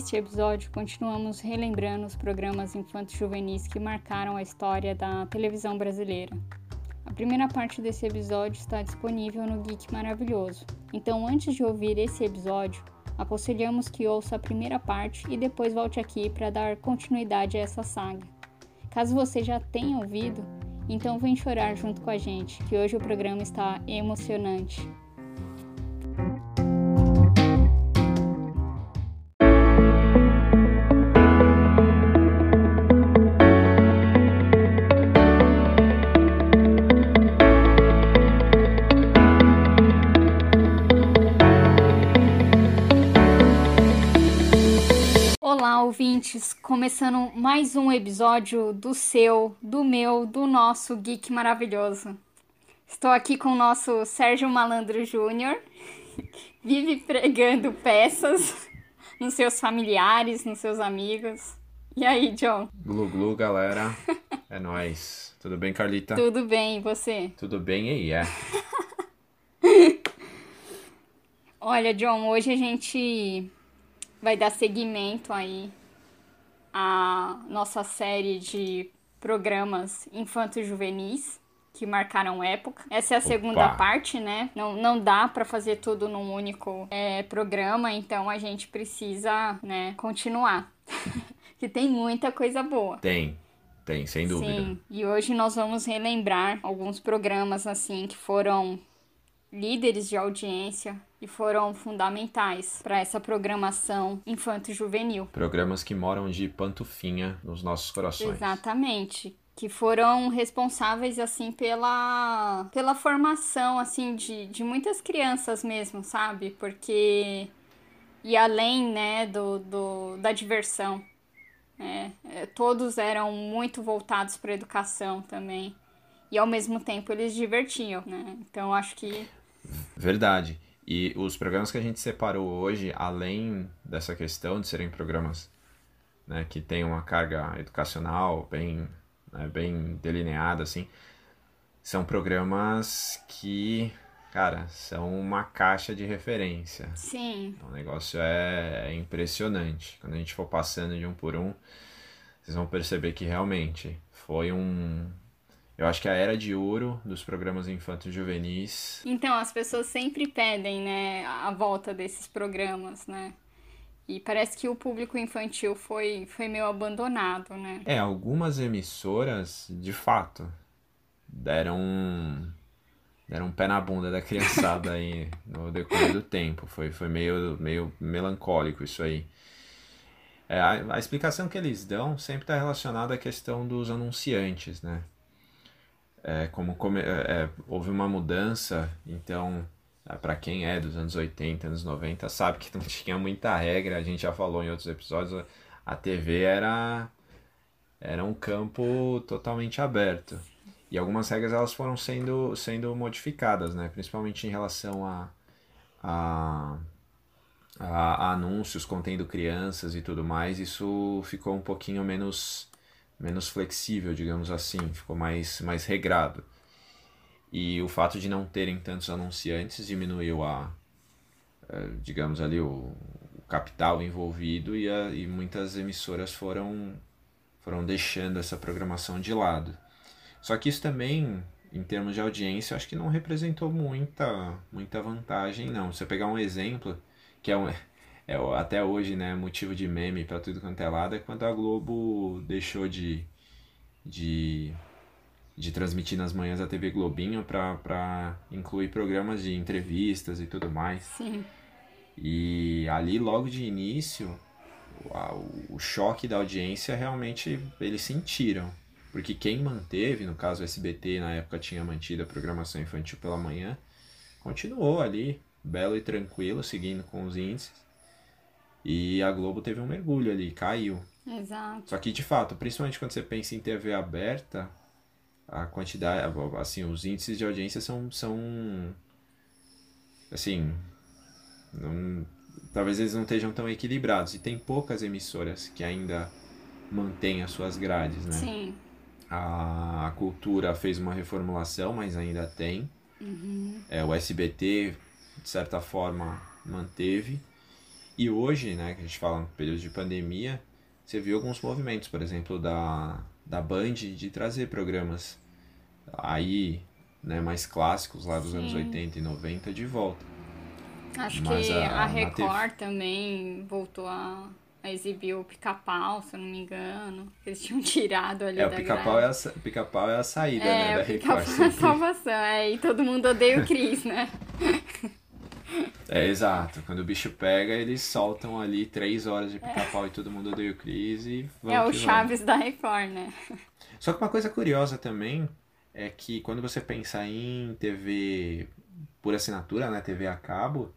Neste episódio, continuamos relembrando os programas infantos juvenis que marcaram a história da televisão brasileira. A primeira parte desse episódio está disponível no Geek Maravilhoso, então antes de ouvir esse episódio, aconselhamos que ouça a primeira parte e depois volte aqui para dar continuidade a essa saga. Caso você já tenha ouvido, então vem chorar junto com a gente, que hoje o programa está emocionante. Ouvintes! Começando mais um episódio do seu, do meu, do nosso Geek maravilhoso. Estou aqui com o nosso Sérgio Malandro Júnior, vive pregando peças nos seus familiares, nos seus amigos. E aí, John? Glu glu, galera. É nóis. Tudo bem, Carlita? Tudo bem, e você? Tudo bem aí, é. Olha, John, hoje a gente vai dar seguimento aí à nossa série de programas infantos juvenis que marcaram época. Essa é a segunda Opa. parte, né? Não, não dá para fazer tudo num único é, programa, então a gente precisa, né, continuar. que tem muita coisa boa. Tem, tem, sem dúvida. Sim, e hoje nós vamos relembrar alguns programas assim que foram líderes de audiência e foram fundamentais para essa programação infanto-juvenil. Programas que moram de pantufinha nos nossos corações. Exatamente. Que foram responsáveis, assim, pela, pela formação, assim, de, de muitas crianças mesmo, sabe? Porque... E além, né, do, do, da diversão. É, é, todos eram muito voltados para a educação também. E ao mesmo tempo eles divertiam, né? Então acho que Verdade. E os programas que a gente separou hoje, além dessa questão de serem programas né, que têm uma carga educacional bem, né, bem delineada, assim, são programas que, cara, são uma caixa de referência. sim, O negócio é, é impressionante. Quando a gente for passando de um por um, vocês vão perceber que realmente foi um. Eu acho que a era de ouro dos programas infantos juvenis. Então, as pessoas sempre pedem, né, a volta desses programas, né? E parece que o público infantil foi, foi meio abandonado, né? É, algumas emissoras, de fato, deram um, deram um pé na bunda da criançada aí no decorrer do tempo. Foi, foi meio, meio melancólico isso aí. É, a, a explicação que eles dão sempre está relacionada à questão dos anunciantes, né? É, como come- é, é, houve uma mudança, então, para quem é dos anos 80, anos 90, sabe que não tinha muita regra, a gente já falou em outros episódios, a TV era, era um campo totalmente aberto. E algumas regras elas foram sendo, sendo modificadas, né? Principalmente em relação a, a, a, a anúncios contendo crianças e tudo mais. Isso ficou um pouquinho menos, menos flexível, digamos assim. Ficou mais, mais regrado. E o fato de não terem tantos anunciantes diminuiu a, eh, digamos ali, o, o capital envolvido e, a, e muitas emissoras foram, foram deixando essa programação de lado. Só que isso também, em termos de audiência, acho que não representou muita, muita vantagem, não. Se eu pegar um exemplo, que é, um, é até hoje né, motivo de meme para tudo quanto é lado, é quando a Globo deixou de, de, de transmitir nas manhãs a TV Globinho para incluir programas de entrevistas e tudo mais. Sim. E ali, logo de início, o, o choque da audiência realmente eles sentiram. Porque quem manteve, no caso o SBT na época tinha mantido a programação infantil pela manhã, continuou ali, belo e tranquilo, seguindo com os índices. E a Globo teve um mergulho ali, caiu. Exato. Só que, de fato, principalmente quando você pensa em TV aberta, a quantidade, assim, os índices de audiência são, são assim, não, talvez eles não estejam tão equilibrados. E tem poucas emissoras que ainda mantêm as suas grades, né? Sim. A, a cultura fez uma reformulação, mas ainda tem. Uhum. É, o SBT, de certa forma, manteve. E hoje, né, que a gente fala no período de pandemia, você viu alguns movimentos, por exemplo, da, da Band de trazer programas aí, né, mais clássicos lá dos Sim. anos 80 e 90 de volta. Acho Mas que a- a, Record também voltou a, a exibir o pica-pau, se eu não me engano. Eles tinham tirado ali É, o da pica-pau é, a pica-pau é a saída, É, né, da o pica-pau Record. é a salvação. É, e todo mundo odeia o Cris, né? É, exato. Quando o bicho pega, eles soltam ali três horas de pica-pau e todo mundo odeia o Chris e vamos é o que vamos. Chaves da Record, né? Só que uma coisa curiosa também é que quando você pensa em TV por assinatura, né, TV a cabo,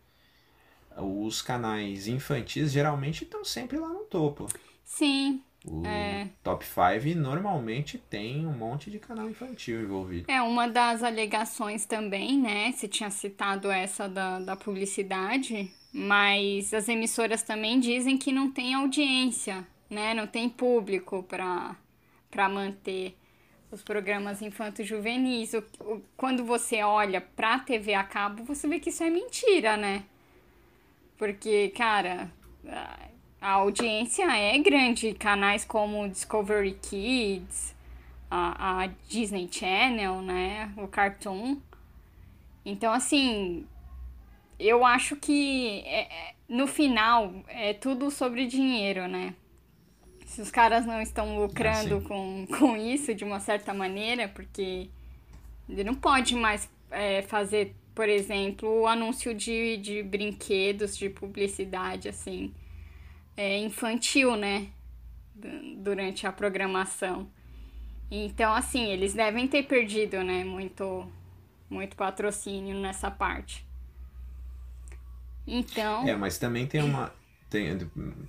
os canais infantis geralmente estão sempre lá no topo. Sim, O É. Top 5 normalmente tem um monte de canal infantil envolvido. É uma das alegações também, né? Se tinha citado essa da, da publicidade, mas as emissoras também dizem que não tem audiência, né? Não tem público para para manter os programas infantos juvenis. O, o- quando você olha pra TV a cabo, você vê que isso é mentira, né? Porque, cara, a- audiência é grande. Canais como Discovery Kids, a, a Disney Channel, né? O Cartoon. Então, assim, eu acho que é- é- no final é tudo sobre dinheiro, né? Se os caras não estão lucrando Ah, com, com isso de uma certa maneira, porque ele não pode mais é, fazer, por exemplo, o anúncio de, de brinquedos, de publicidade, assim, é, infantil, né? Du- Durante a programação. Então, assim, eles devem ter perdido, né? Muito, muito patrocínio nessa parte. Então, É, mas também tem uma. Tem,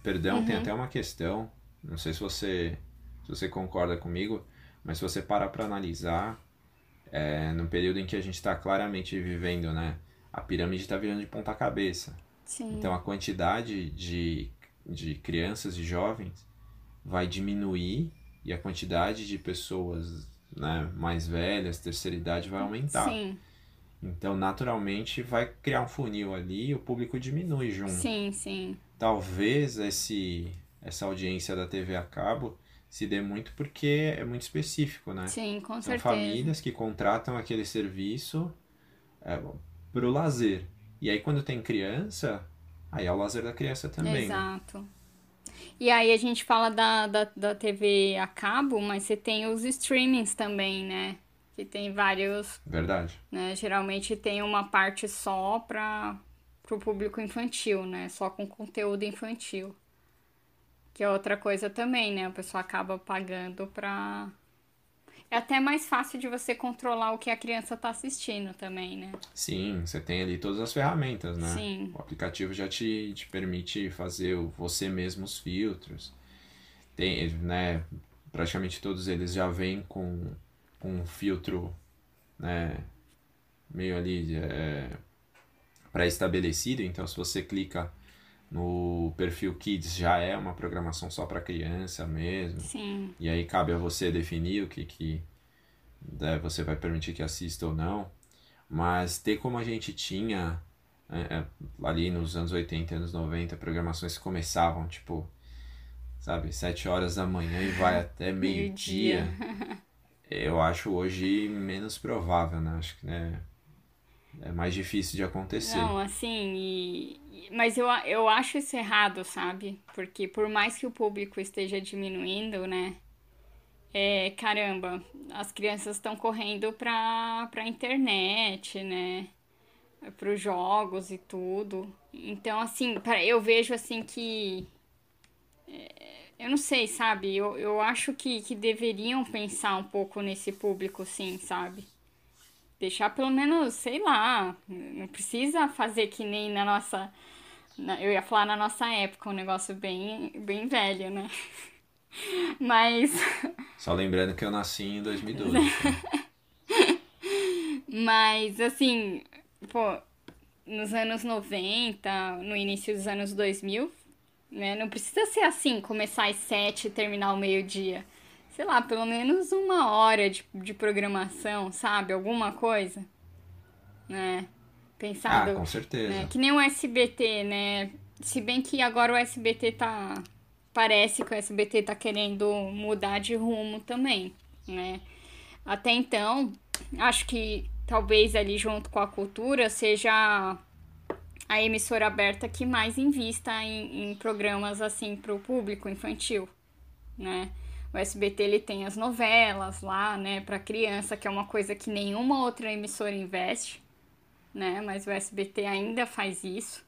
perdão, tem Uhum. até uma questão. Não sei se você, se você concorda comigo, mas se você parar para analisar, é, no período em que a gente está claramente vivendo, né? A pirâmide está virando de ponta cabeça. sim. Então a quantidade de, de crianças e jovens vai diminuir e a quantidade de pessoas né, mais velhas, terceira idade, vai aumentar. Sim, Então, naturalmente, vai criar um funil ali e o público diminui junto. sim, sim. Talvez esse, essa audiência da TV a cabo se dê muito porque é muito específico, né? Sim, com São certeza. famílias que contratam aquele serviço é, para o lazer. E aí, quando tem criança, aí é o lazer da criança também. né? Exato. E aí a gente fala da, da, da TV a cabo, mas você tem os streamings também, né? Que tem vários, Verdade. né? Geralmente tem uma parte só para o público infantil, né? Só com conteúdo infantil. Que é outra coisa também, né? O pessoal acaba pagando pra. É até mais fácil de você controlar o que a criança tá assistindo também, né? Sim, você tem ali todas as ferramentas, né? Sim. O aplicativo já te, te permite fazer você mesmo os filtros. Tem, né? Praticamente todos eles já vêm com, com um filtro, né? Meio ali é, pré-estabelecido. Então, se você clica no perfil Kids, já é uma programação só para criança mesmo. Sim. E aí cabe a você definir o que, que né, você vai permitir que assista ou não. Mas ter como a gente tinha é, é, ali nos anos 80, anos 90, programações que começavam, tipo, sabe, 7 horas da manhã e vai até meio-dia. Eu acho hoje menos provável, né? Acho que né, é mais difícil de acontecer. Não, assim, e, mas eu, eu acho isso errado, sabe? Porque por mais que o público esteja diminuindo, né? É, caramba, as crianças estão correndo pra, pra internet, né? Pros jogos e tudo. Então, assim, eu vejo assim que. é, Eu não sei, sabe? Eu, eu acho que, que deveriam pensar um pouco nesse público, sim, sabe? Deixar pelo menos, sei lá, não precisa fazer que nem na nossa Eu ia falar na nossa época, um negócio bem, bem velho, né? Mas. Só lembrando que eu nasci em 2012. Mas, assim, pô, nos anos 90, no início dos anos 2000, né? Não precisa ser assim, começar às sete e terminar ao meio-dia. Sei lá, pelo menos uma hora de, de programação, sabe? Alguma coisa, né? Pensado. Ah, com certeza. Né? Que nem o SBT, né? Se bem que agora o SBT tá. Parece que o SBT tá querendo mudar de rumo também, né? Até então, acho que talvez ali junto com a cultura seja a emissora aberta que mais invista em, em programas assim para o público infantil, né? O SBT ele tem as novelas lá, né, para criança, que é uma coisa que nenhuma outra emissora investe, né? Mas o SBT ainda faz isso.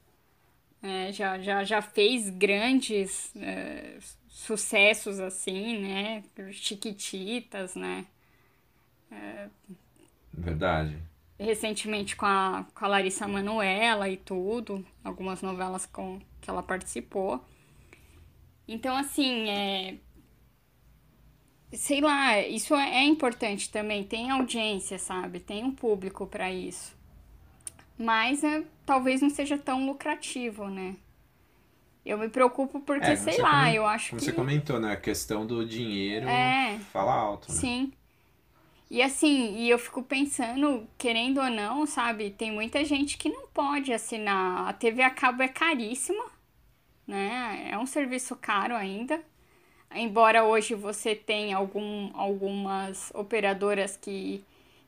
É, já, já, já fez grandes é, sucessos assim, né? Chiquititas, né? É... Verdade recentemente com a, com a Larissa Manoela e tudo, algumas novelas com que ela participou. Então, assim, é. Sei lá, isso é, é importante também. Tem audiência, sabe? Tem um público para isso. Mas é, talvez não seja tão lucrativo, né? Eu me preocupo porque, é, sei lá, eu acho como que. Você comentou, né? A questão do dinheiro é, fala alto. Né? Sim. E assim, e eu fico pensando, querendo ou não, sabe, tem muita gente que não pode assinar. A TV a cabo é caríssima, né? É um serviço caro ainda. Embora hoje você tenha algum, algumas operadoras que,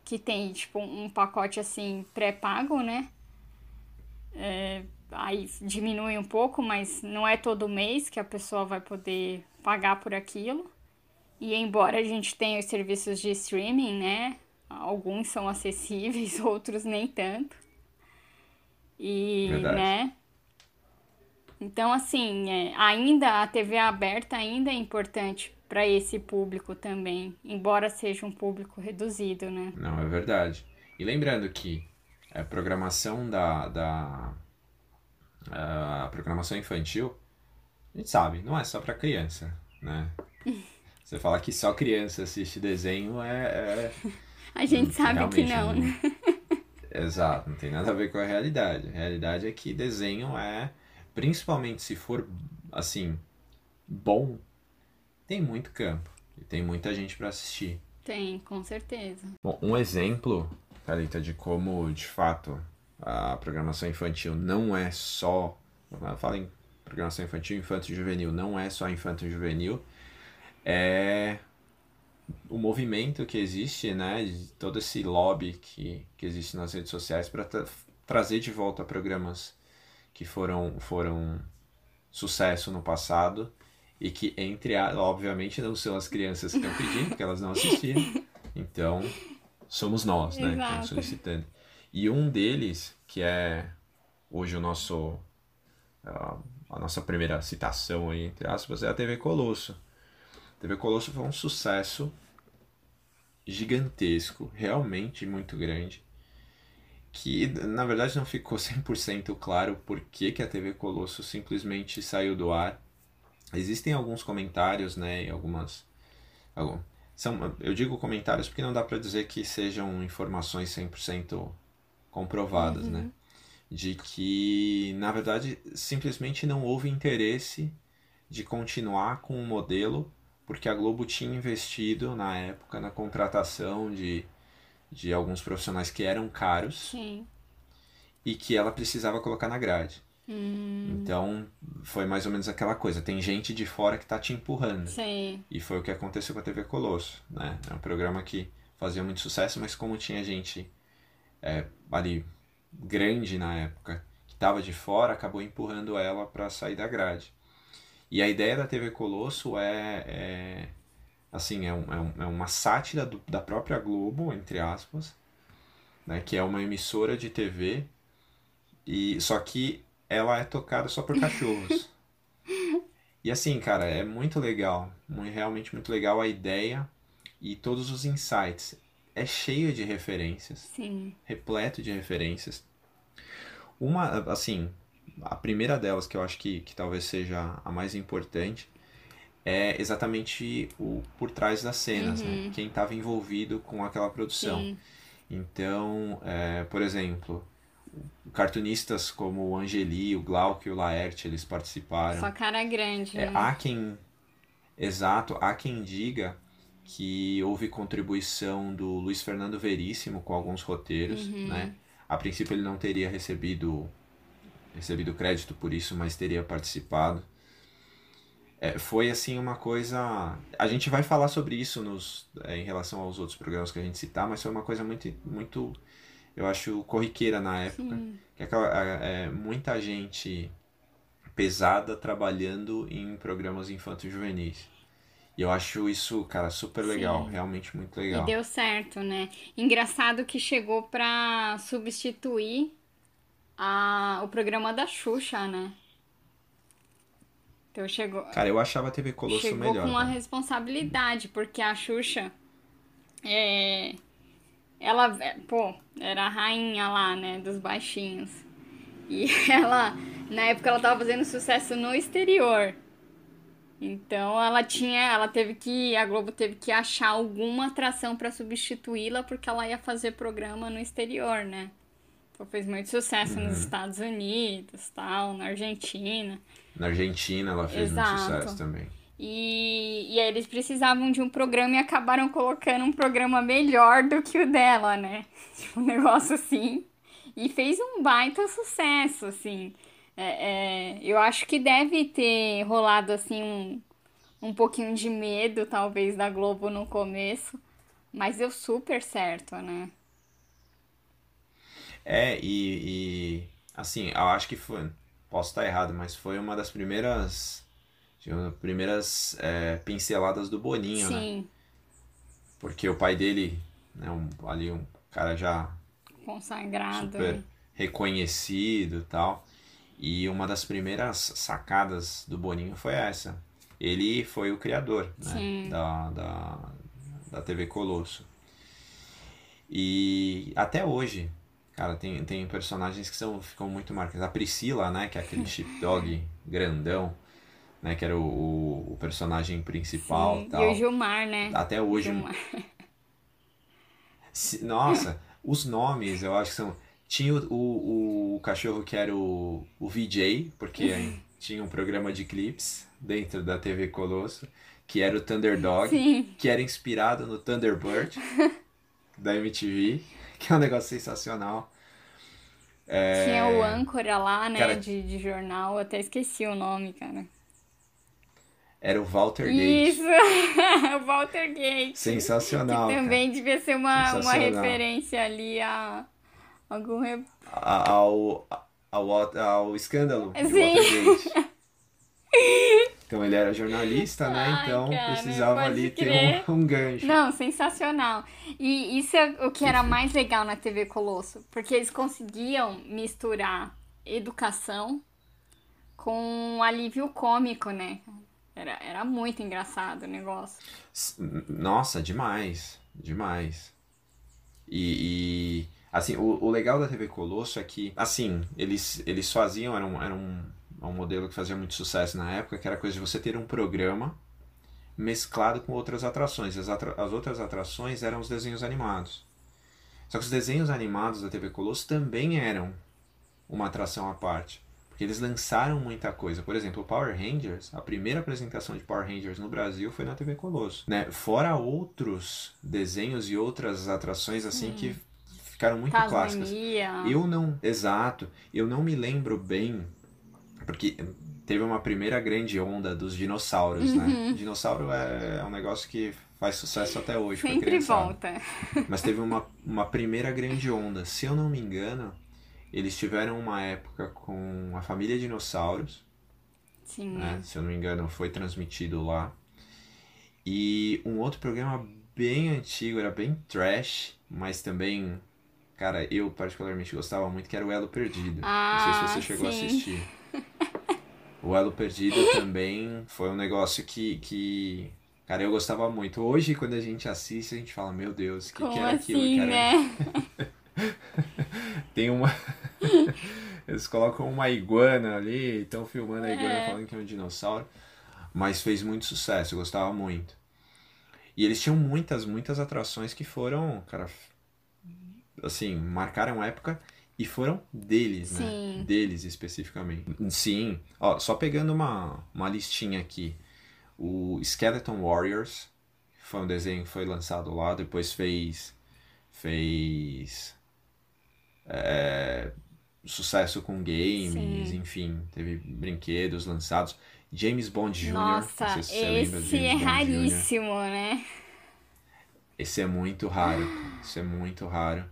que tem, tipo, um pacote assim pré-pago, né? É, aí diminui um pouco, mas não é todo mês que a pessoa vai poder pagar por aquilo. E embora a gente tenha os serviços de streaming, né? Alguns são acessíveis, outros nem tanto. E, Verdade. né? Então, assim, é, ainda a TV aberta ainda é importante para esse público também, embora seja um público reduzido, né? Não, é verdade. E lembrando que a programação da, da a programação infantil, a gente sabe, não é só para criança, né? Você fala que só criança assiste desenho é. é... A gente sabe que não, né? Exato, não tem nada a ver com a realidade. A realidade é que desenho é, principalmente se for assim, bom, tem muito campo. E tem muita gente para assistir. Tem, com certeza. Bom, um exemplo, Thalita, de como de fato a programação infantil não é só. Fala em programação infantil, infanto e juvenil, não é só infanto e juvenil é o movimento que existe, né, de todo esse lobby que, que existe nas redes sociais para tra trazer de volta programas que foram, foram sucesso no passado e que, entre a, obviamente, não são as crianças que estão pedindo, porque elas não assistiram. Então, somos nós, né, que estamos solicitando. E um deles, que é hoje o nosso, a nossa primeira citação aí, entre aspas, é a TV Colosso TV Colosso foi um sucesso gigantesco, realmente muito grande, que na verdade não ficou 100% claro por que, que a TV Colosso simplesmente saiu do ar. Existem alguns comentários, né, e algumas... Algum, são, eu digo comentários porque não dá para dizer que sejam informações 100% comprovadas, né? uhum. né? De que, na verdade, simplesmente não houve interesse de continuar com o modelo porque a Globo tinha investido na época na contratação de, de alguns profissionais que eram caros Sim. e que ela precisava colocar na grade. Hum. Então, foi mais ou menos aquela coisa. Tem gente de fora que está te empurrando. Sim. E foi o que aconteceu com a TV Colosso. Né? É um programa que fazia muito sucesso, mas como tinha gente é, ali grande na época que estava de fora, acabou empurrando ela para sair da grade. E a ideia da TV Colosso é, é assim, é, um, é, um, é uma sátira do, da própria Globo, entre aspas, né, que é uma emissora de TV, e só que ela é tocada só por cachorros. e assim, cara, é muito legal, muito, realmente muito legal a ideia e todos os insights. É cheio de referências. Sim. Repleto de referências. Uma, assim, a primeira delas, que eu acho que, que talvez seja a mais importante, é exatamente o por trás das cenas, né? Uhum. Quem estava envolvido com aquela produção. Sim. Então, é, por exemplo, cartunistas como o Angeli, o Glauco e o Laerte, eles participaram. Só cara grande, É, né? há quem, exato, há quem diga que houve contribuição do Luiz Fernando Veríssimo com alguns roteiros, Uhum. né? A princípio ele não teria recebido recebido crédito por isso, mas teria participado. É, foi assim uma coisa. A gente vai falar sobre isso nos, é, em relação aos outros programas que a gente citar, mas foi uma coisa muito, muito eu acho, corriqueira na época. Sim. Que é, muita gente pesada trabalhando em programas infantos juvenis. E eu acho isso, cara, super legal, Sim. realmente muito E legal. deu certo, né? Engraçado que chegou pra substituir a, o programa da Xuxa, né? Então chegou, Cara, eu achava a TV Colosso chegou melhor. com uma cara. responsabilidade, porque a Xuxa é, ela, é, pô, era a rainha lá, né, dos baixinhos. E ela, na época, ela tava fazendo sucesso no exterior. Então ela tinha, ela teve que, a Globo teve que achar alguma atração pra substituí-la, porque ela ia fazer programa no exterior, né? Então fez muito sucesso Uhum. nos Estados Unidos, tal, na Argentina. Na Argentina ela fez muito Exato. sucesso também. E, e aí eles precisavam de um programa e acabaram colocando um programa melhor do que o dela, né? Tipo, um negócio assim. E fez um baita sucesso, assim. É, é, eu acho que deve ter rolado, assim, um, um pouquinho de medo, talvez, da Globo no começo. Mas deu super certo, né? É, e, e, assim, eu acho que foi, posso estar errado, mas foi uma das primeiras, digamos, primeiras é, pinceladas do Boninho, né? Sim, Porque o pai dele, né, um, ali um cara já consagrado. super reconhecido e tal. E uma das primeiras sacadas do Boninho foi essa. Ele foi o criador, né, da, da, da TV Colosso. E até hoje, cara, tem, tem personagens que são, ficam muito marcados. A Priscila, né, que é aquele sheepdog grandão, né, que era o, o, o personagem principal Sim. e E tal. o Gilmar, né? Até hoje, Gilmar. Nossa, os nomes eu acho que são. Tinha o, o, o cachorro que era o, o VJ, porque tinha um programa de clips dentro da TV Colosso, que era o Thunderdog, Sim. que era inspirado no Thunderbird da MTV, que é um negócio sensacional. É, Tinha o âncora lá, né, Cara- de, de jornal, eu até esqueci o nome, cara. Era o Walter Gate. Isso! o Walter Gate. Sensacional. que cara. também devia ser uma, uma referência ali a algum. Re... A- Ao, ao, ao escândalo de Sim. Watergate. Então ele era jornalista, né? Ai, Então cara, precisava ali crer. ter um, um gancho. Não, sensacional. E isso é o que era mais legal na TV Colosso, porque eles conseguiam misturar educação com alívio cômico, né? Era, era muito engraçado o negócio. Nossa, demais. Demais. E, e, assim, o, o legal da TV Colosso é que, assim, eles, eles faziam, era um, era um, um modelo que fazia muito sucesso na época, que era a coisa de você ter um programa mesclado com outras atrações. As, atra- as outras atrações eram os desenhos animados. Só que os desenhos animados da TV Colosso também eram uma atração à parte. Porque eles lançaram muita coisa. Por exemplo, o Power Rangers, a primeira apresentação de Power Rangers no Brasil foi na TV Colosso. Né? Fora outros desenhos e outras atrações assim que ficaram muito clássicas. Eu não, exato, eu não me lembro bem, porque teve uma primeira grande onda dos dinossauros, Uhum. né? Dinossauro é, é um negócio que faz sucesso até hoje Sempre volta. Mas teve uma, uma primeira grande onda. Se eu não me engano, eles tiveram uma época com a família Dinossauros, Sim. né? Se eu não me engano, foi transmitido lá. E um outro programa bem antigo, era bem trash, mas também, cara, eu particularmente gostava muito, que era o Elo Perdido. Ah, não sei se você chegou sim. a assistir. O Elo Perdido também foi um negócio que, que, cara, eu gostava muito. Hoje, quando a gente assiste, a gente fala, meu Deus, o que, que era aquilo? assim, que era... né? Tem uma. Eles colocam uma iguana ali, estão filmando a iguana É. falando que é um dinossauro. Mas fez muito sucesso, eu gostava muito. E eles tinham muitas, muitas atrações que foram, cara, assim, marcaram época e foram deles, né? Sim. Deles especificamente. Sim, ó, só pegando uma, uma listinha aqui. O Skeleton Warriors foi um desenho que foi lançado lá, depois fez fez é, sucesso com games, Sim. enfim, teve brinquedos lançados. James Bond Jr. Nossa, se esse é Bond Jr. raríssimo, né? Esse é muito raro, esse é muito raro.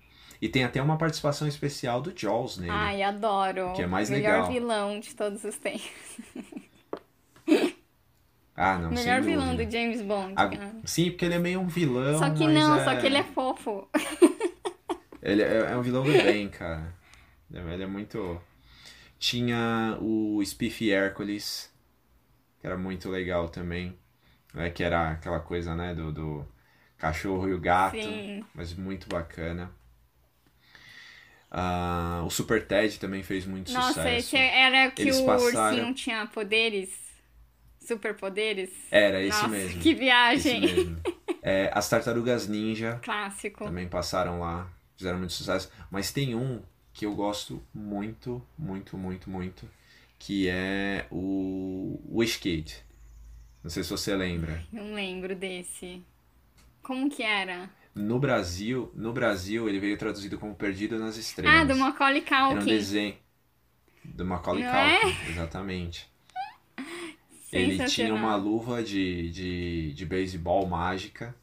E tem até uma participação especial do Jaws nele. Ai, adoro. Que é mais Melhor legal. vilão de todos os tempos. ah, não, Melhor vilão do James Bond, A- cara. Sim, porque ele é meio um vilão, Só que não, é... só que ele é fofo. Ele é, é um vilão do bem, cara. Ele é muito... Tinha o Spiffy Hercules, que era muito legal também. né, Que era aquela coisa, né, do, do cachorro e o gato. Sim. Mas muito bacana. Ah, o Super Ted também fez muito Nossa, sucesso. esse era que Eles o passaram- ursinho tinha poderes. Superpoderes. Era esse Nossa, mesmo. que viagem. mesmo. É, as Tartarugas Ninja Clássico. também passaram lá, fizeram muito sucesso. Mas tem um que eu gosto muito, muito, muito, muito, que é o Wish Kid. Não sei se você lembra. Não lembro desse. Como que era? No Brasil, no Brasil ele veio traduzido como Perdido nas Estrelas. Ah, do Macaulay Era um Culkin. desenho do Macaulay Não é? Culkin, exatamente. Ele tinha uma luva de, de, de beisebol mágica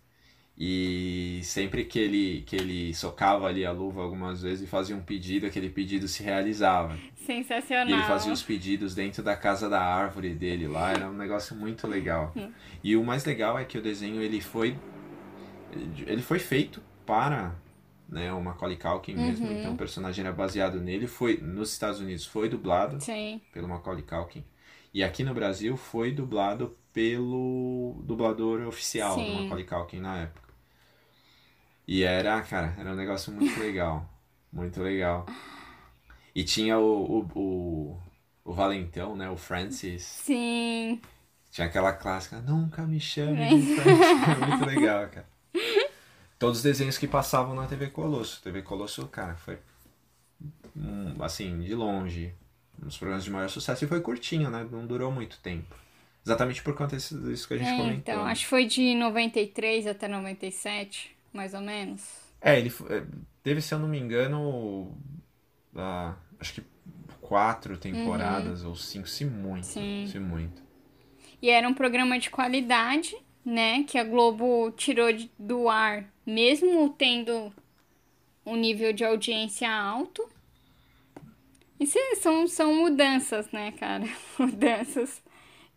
e sempre que ele, que ele socava ali a luva algumas vezes e fazia um pedido, aquele pedido se realizava. Sensacional. E ele fazia os pedidos dentro da casa da árvore dele lá, era um negócio muito legal. E o mais legal é que o desenho ele foi ele foi feito para né, o Macaulay Culkin mesmo, Uhum. então o personagem era baseado nele, foi nos Estados Unidos foi dublado Sim. pelo Macaulay Culkin. E aqui no Brasil foi dublado pelo dublador oficial do Sim. Macaulay Culkin na época. E era, cara, era um negócio muito legal. Muito legal. E tinha o, o, o, o Valentão, né? O Francis. Sim. Tinha aquela clássica, nunca me chame É. de Francis. Muito legal, cara. Todos os desenhos que passavam na TV Colosso. TV Colosso, cara, foi hum, assim, de longe, um dos programas de maior sucesso. E foi curtinho, né? Não durou muito tempo. Exatamente por conta disso que a gente É, comentou. então, acho que foi de 93 até 97, mais ou menos. É, ele é, teve, se eu não me engano, ah, acho que quatro temporadas ou cinco, se muito, Sim. se muito. E era um programa de qualidade, né? Que a Globo tirou do ar, mesmo tendo um nível de audiência alto. Isso são, são mudanças, né, cara? Mudanças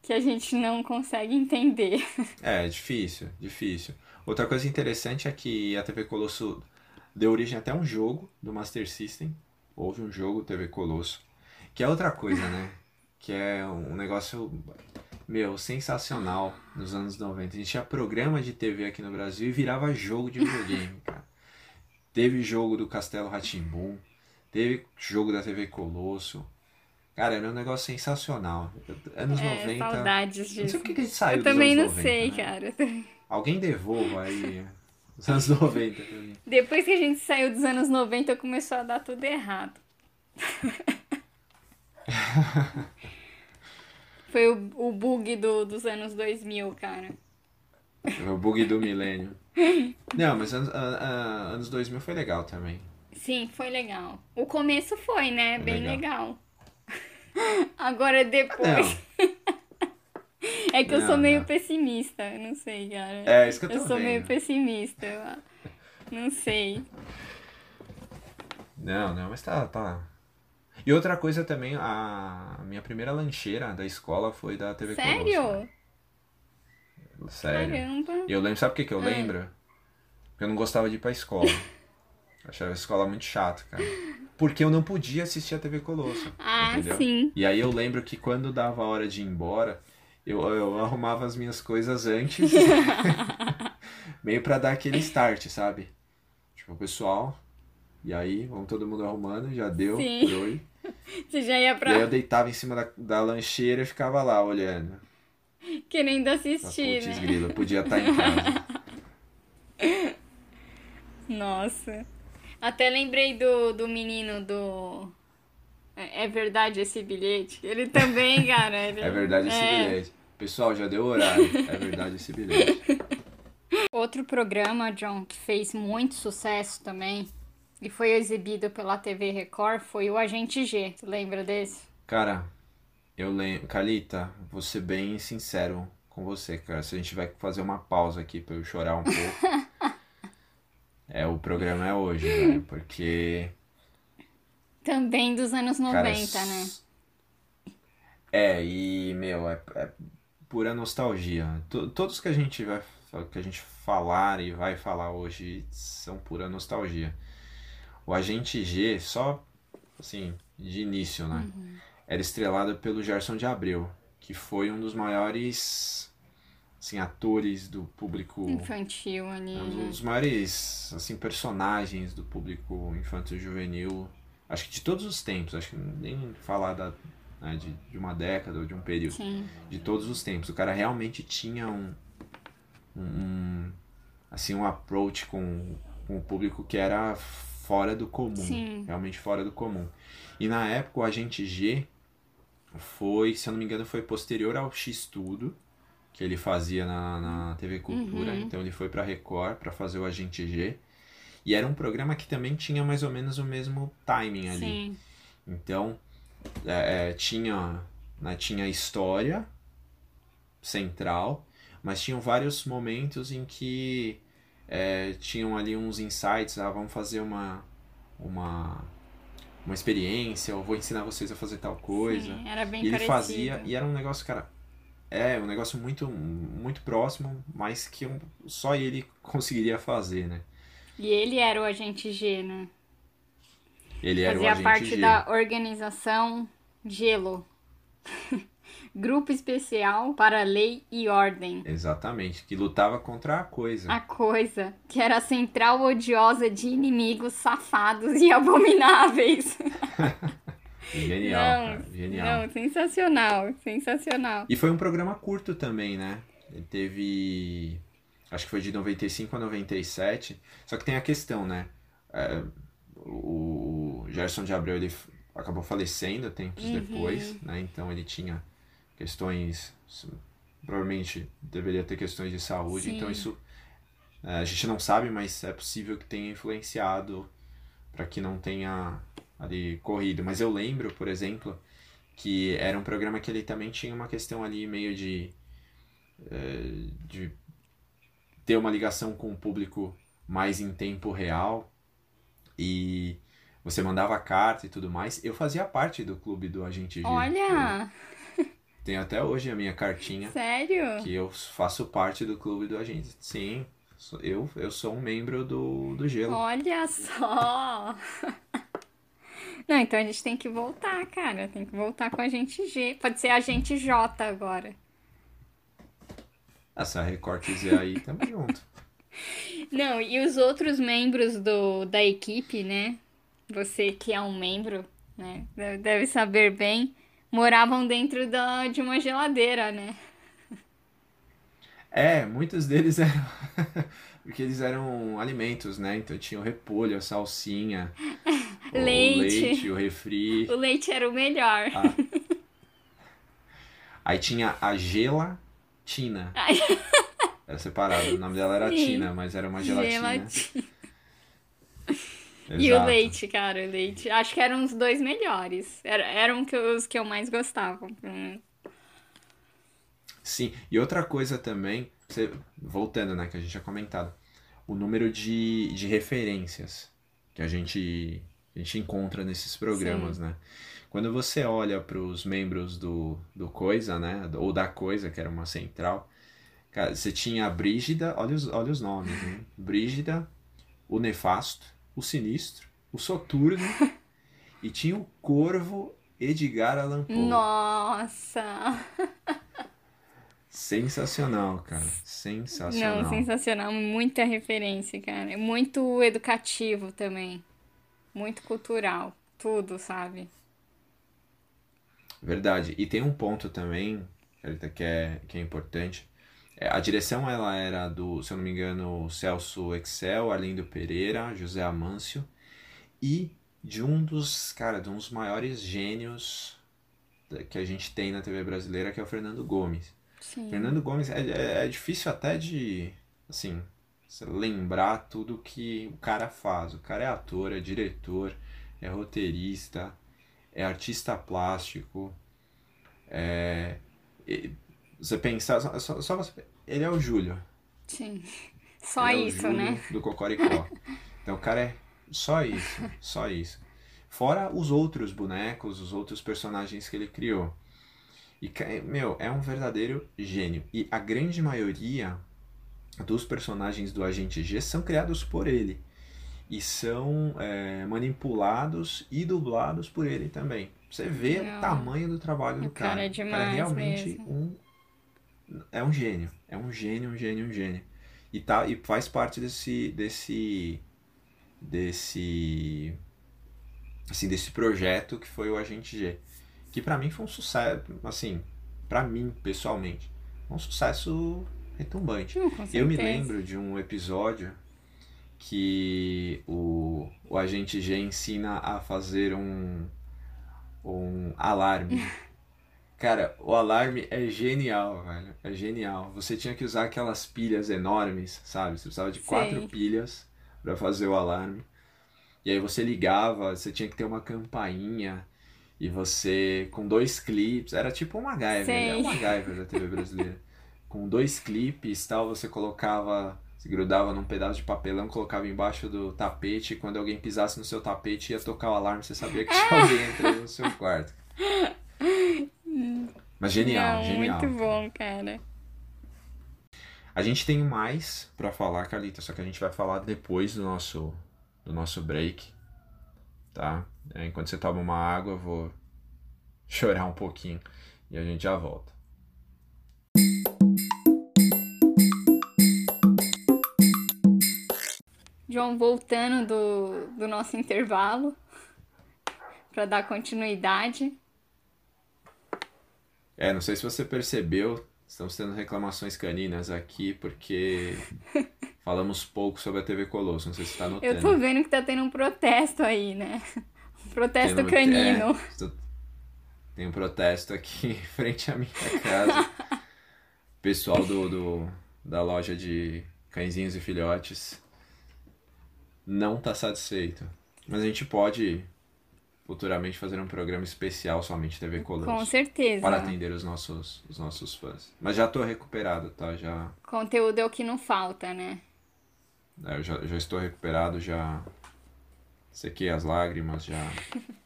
que a gente não consegue entender. É, difícil, difícil. Outra coisa interessante é que a TV Colosso deu origem até a um jogo do Master System. Houve um jogo TV Colosso. Que é outra coisa, né? Que é um negócio, meu, sensacional nos anos 90. A gente tinha programa de TV aqui no Brasil e virava jogo de videogame, cara. Teve jogo do Castelo rá teve jogo da TV Colosso. Cara, era um negócio sensacional. Anos É, 90. saudades Não sei disso. por que a gente saiu Eu dos também anos não 90, sei, né? cara. Alguém devolva aí os anos 90 pra mim. Depois que a gente saiu dos anos 90, começou a dar tudo errado. Foi o, o bug do, dos anos 2000, cara. O bug do milênio. Não, mas anos, a- a- anos 2000 foi legal também. Sim, foi legal. O começo foi, né? Foi Bem legal. legal. Agora depois. Não, É que eu Não, sou meio não. pessimista. eu Não sei, cara. é isso que eu tô Eu sou meio vendo. pessimista. eu- Não sei. Não, não, mas tá, tá. E outra coisa também, a minha primeira lancheira da escola foi da TV Colosso. Sério? Sério. Caramba. E eu lembro, sabe o que que eu Ah. lembro? Porque eu não gostava de ir pra escola. Achava a escola muito chata, cara. Porque eu não podia assistir a TV Colosso. Ah, entendeu? sim. E aí eu lembro que quando dava a hora de ir embora, eu, eu arrumava as minhas coisas antes, meio pra dar aquele start, sabe? Tipo, pessoal, e aí, vamos todo mundo arrumando, já deu, foi. Você já ia pra. E aí eu deitava em cima da, da lancheira e ficava lá olhando. Querendo assistir, Putz, né? grilo, eu podia estar em casa. Nossa. Até lembrei do, do menino do. É é verdade esse bilhete? Ele também, cara. Ele... É verdade esse É. bilhete. Pessoal, já deu horário. É verdade esse bilhete. Outro programa, John, que fez muito sucesso também e foi exibido pela TV Record foi o Agente G. Você lembra desse? Cara, eu lembro. Calita, vou ser bem sincero com você, cara. Se a gente vai fazer uma pausa aqui pra eu chorar um pouco. é, o programa é hoje, velho. Porque. Também dos anos 90, Cara, né? É, e, meu, é, é pura nostalgia. To- Todos que a gente vai que a gente falar e vai falar hoje são pura nostalgia. O Agente G, só assim, de início, né? Era estrelado pelo Gerson de Abreu, que foi um dos maiores assim, atores do público Infantil ali, um né? dos maiores assim, personagens do público infantil juvenil, acho que de todos os tempos, acho que nem falar da, né, de, de uma década ou de um período, Sim. de todos os tempos. O cara realmente tinha um, um assim, um approach com, com o público que era fora do comum, Sim. realmente fora do comum. E na época o Agente G foi, se eu não me engano, foi posterior ao X-Tudo, que ele fazia na, na TV Cultura. Uhum. Então ele foi pra Record pra fazer o Agente G. E era um programa que também tinha mais ou menos o mesmo timing ali. Sim. Então, é, é, tinha, né, tinha história central, mas tinham vários momentos em que é, tinham ali uns insights, ah, vamos fazer uma, uma, uma experiência, ou vou ensinar vocês a fazer tal coisa. Sim, era bem E ele parecido. fazia, e era um negócio, cara, é um negócio muito, muito próximo, mas que um- só ele conseguiria fazer, né? E ele era o Agente G, né? Ele era o Fazia agente parte G. da organização Gelo. Grupo Especial para Lei e Ordem. Exatamente, que lutava contra a coisa. A coisa, que era a central odiosa de inimigos safados e abomináveis. Genial, não, cara, genial. não, sensacional, sensacional. E foi um programa curto também, né? Ele teve. Acho que foi de 95 a 97. Só que tem a questão, né? É, o Gerson de Abreu ele acabou falecendo tempos Uhum. depois, né? Então ele tinha questões. Provavelmente deveria ter questões de saúde. Sim. Então isso. é, a gente não sabe, mas é possível que tenha influenciado para que não tenha ali corrido. Mas eu lembro, por exemplo, que era um programa que ele também tinha uma questão ali meio de, eh, de ter uma ligação com o público mais em tempo real e você mandava carta e tudo mais. Eu fazia parte do clube do Agente G. Olha, Eu tenho até hoje a minha cartinha sério? que eu faço parte do clube do Agente. Sim, eu, eu sou um membro do, do Gelo. Olha só! Não, então a gente tem que voltar, cara. Tem que voltar com a gente G. Pode ser a gente J agora. Essa Record quiser aí, tamo junto. Não, e os outros membros do, da equipe, né? Você que é um membro, né? Deve saber bem. Moravam dentro da, de uma geladeira, né? É, muitos deles eram. Porque eles eram alimentos, né? Então tinha o repolho, a salsinha, o Leite. leite, o refri. O leite era o melhor. Ah. Aí tinha a gelatina. Ai. Era separado. O nome dela era Sim. Tina, mas era uma gelatina. Gelatina. E o Exato. leite, cara, o leite. Acho que eram os dois melhores. Era, eram os que eu mais gostava. Sim, e outra coisa também, você- voltando, né, que a gente tinha comentado, o número de, de referências que a gente, a gente encontra nesses programas, né? Quando você olha para os membros do, do Coisa, né, ou da Coisa, que era uma central, cara, você tinha a Brígida, olha os, olha os nomes, né? Brígida, o Nefasto, o Sinistro, o Soturno, e tinha o Corvo Edgar Allan Poe. Nossa! Sensacional, cara. Sensacional. Não, sensacional. Muita referência, cara. É Muito educativo também. Muito cultural. Tudo, sabe? Verdade. E tem um ponto também, Carita, que é, que é importante. É, a direção ela era do, se eu não me engano, Celso Excel, Arlindo Pereira, José Amâncio e de um dos, cara, de um dos maiores gênios que a gente tem na TV brasileira, que é o Fernando Gomes. Sim. Fernando Gomes é, é, é difícil até de, assim, lembrar tudo que o cara faz. O cara é ator, é diretor, é roteirista, é artista plástico, é... Você pensar, só, só você... ele é o Júlio. Sim. Só ele isso, é o Júlio né? Do Cocoricó. Então o cara é só isso, só isso. Fora os outros bonecos, os outros personagens que ele criou. E, meu, é um verdadeiro gênio. E a grande maioria dos personagens do Agente G são criados por ele. E são é, manipulados e dublados por ele também. Você vê o tamanho do trabalho do O cara é O cara é demais realmente mesmo. um. É um gênio. É um gênio, um gênio, um gênio. E, tá, e faz parte desse. desse. desse. assim, desse projeto que foi o Agente G. Que pra mim foi um sucesso. Assim, pra mim, pessoalmente, um sucesso retumbante. Hum, Eu me lembro de um episódio que o, o agente G ensina a fazer um, um alarme. Cara, o alarme é genial, velho. É genial. Você tinha que usar aquelas pilhas enormes, sabe? Você precisava de quatro pilhas para fazer o alarme. E aí você ligava, você tinha que ter uma campainha. E você, com dois clipes, era tipo um MacGyver, Sei. é um MacGyver da TV brasileira. Com dois clipes tal, você colocava, se grudava num pedaço de papelão, colocava embaixo do tapete, e quando alguém pisasse no seu tapete ia tocar o alarme, você sabia que tinha alguém entrando no seu quarto. Mas genial, Não, genial. Muito bom, cara. A gente tem mais pra falar, Carlita, só que a gente vai falar depois do nosso, do nosso break, tá? É, enquanto você toma uma água, eu vou chorar um pouquinho e a gente já volta. João, voltando do, do nosso intervalo, para dar continuidade. É, não sei se você percebeu, estamos tendo reclamações caninas aqui porque falamos pouco sobre a TV Colosso, não sei se você tá notando. Eu tô vendo que tá tendo um protesto aí, né? Um protesto Tendo- canino. é, tem um protesto aqui em frente à minha casa. Pessoal do, do- da loja de cãezinhos e filhotes não tá satisfeito. Mas a gente pode futuramente fazer um programa especial somente TV Com Colosso. certeza. Para atender os nossos, os nossos fãs. Mas já tô recuperado, tá? Já, Conteúdo é o que não falta, né? é, eu já, já estou recuperado, já sequei as lágrimas, já.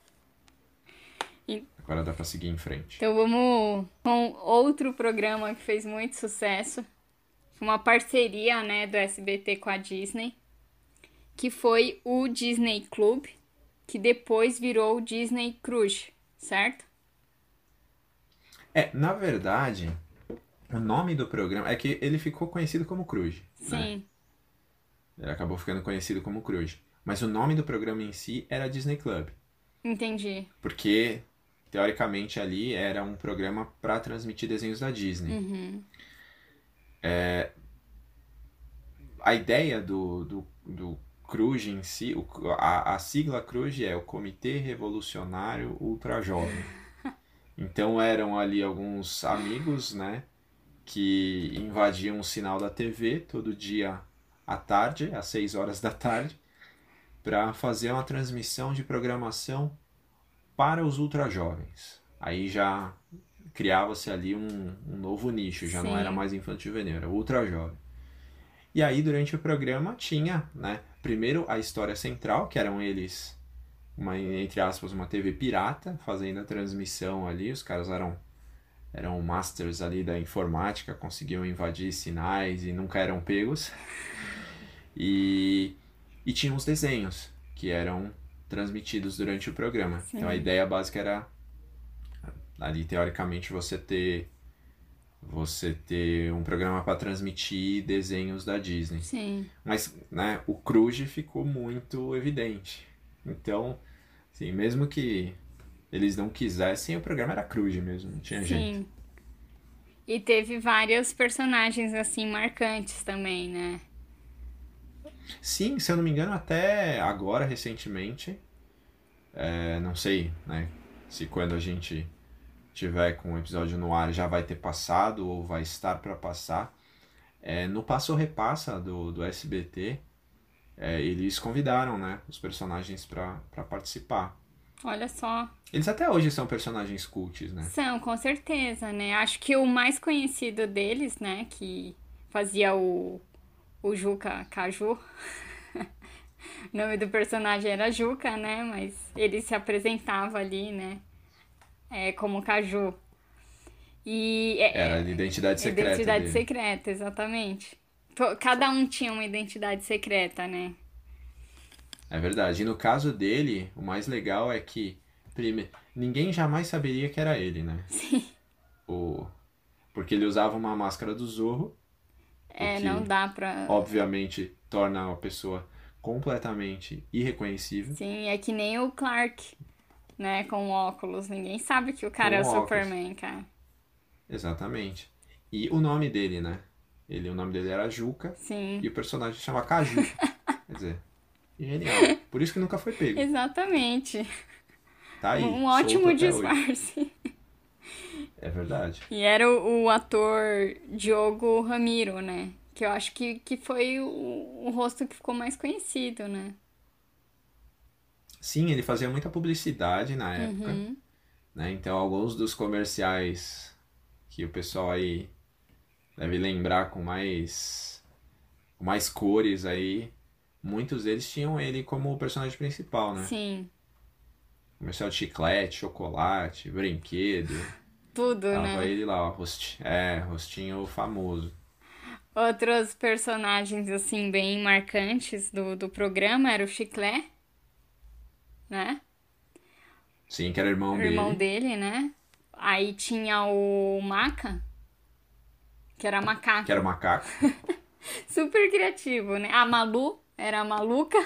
E- Agora dá pra seguir em frente. Então vamos com outro programa que fez muito sucesso. Uma parceria, né, do SBT com a Disney, que foi o Disney Club, que depois virou Disney Cruise, certo? É, na verdade, o nome do programa é que ele ficou conhecido como Cruz, né? Sim. Ele acabou ficando conhecido como Cruz. Mas o nome do programa em si era Disney Club, Entendi. porque teoricamente ali era um programa para transmitir desenhos da Disney. Uhum. A ideia do, do, do Cruz em si, o- a, a sigla Cruz é o Comitê Revolucionário Ultra Jovem. Então eram ali alguns amigos, né, que invadiam o sinal da TV todo dia à tarde, às 6 horas da tarde, para fazer uma transmissão de programação para os ultra jovens. Aí já criava-se ali um, um novo nicho, já não Sim. era mais infantil juvenil, era ultra jovem. E aí, durante o programa, tinha, né, primeiro a história central, que eram eles, uma, entre aspas, uma TV pirata, fazendo a transmissão ali, os caras eram, eram masters ali da informática, conseguiam invadir sinais e nunca eram pegos. E, e tinha os desenhos, que eram transmitidos durante o programa. Sim. Então a ideia básica era, ali teoricamente, você ter você ter um programa para transmitir desenhos da Disney. Sim. Mas, né, o Cruz ficou muito evidente. Então, assim, mesmo que eles não quisessem, o programa era crude mesmo, não tinha jeito. Sim. E teve vários personagens assim marcantes também, né? Sim, se eu não me engano, até agora, recentemente, é, não sei, né? Se quando a gente tiver com o episódio no ar já vai ter passado ou vai estar para passar. É, no Passo Repassa do, do SBT, é, eles convidaram né, os personagens para participar. Olha só. Eles até hoje são personagens cults, né? São, com certeza, né? Acho que o mais conhecido deles, né, que fazia o, o Juca Caju. o nome do personagem era Juca, né? Mas ele se apresentava ali, né? É, como Caju. E, é, era a identidade secreta. Identidade dele. secreta, exatamente. Cada um tinha uma identidade secreta, né? É verdade. E no caso dele, o mais legal é que prime... ninguém jamais saberia que era ele, né? Sim. O... Porque ele usava uma máscara do Zorro. É, não dá pra. Obviamente torna a pessoa completamente irreconhecível. Sim, é que nem o Clark, né? Com óculos. Ninguém sabe que o cara com é o óculos. Superman, cara. Exatamente. E o nome dele, né? Ele, o nome dele era Juca. Sim. E o personagem chama Caju. Quer dizer, Genial. Por isso que nunca foi pego. Exatamente. Tá aí. Um ótimo disfarce. É verdade. E era o, o, ator Diogo Ramiro, né? Que eu acho que, que foi o, o rosto que ficou mais conhecido, né? Sim, ele fazia muita publicidade na época. Uhum. Né? Então, alguns dos comerciais que o pessoal aí deve lembrar com mais, com mais cores aí muitos deles tinham ele como o personagem principal, né? Sim. Comercial de chiclete, chocolate, brinquedo. Tudo, Tava né? ele lá, rost... é, rostinho famoso. Outros personagens, assim, bem marcantes do, do programa era o Chiclé, né? Sim, que era irmão dele. irmão dele, né? Aí tinha o Maca, que era macaco. Que era macaco. Super criativo, né? A Malu, era a maluca.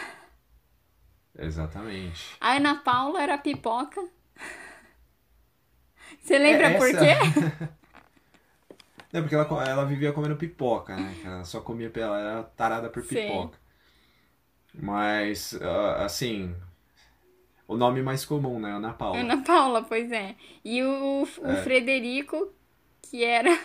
Exatamente. A Ana Paula era pipoca. Você lembra é, por quê? Não, porque ela, ela vivia comendo pipoca, né? Ela só comia, ela era tarada por pipoca. Sim. Mas, uh, assim, o nome mais comum, né? Ana Paula. Ana Paula, pois é. E o, o é. Frederico, que era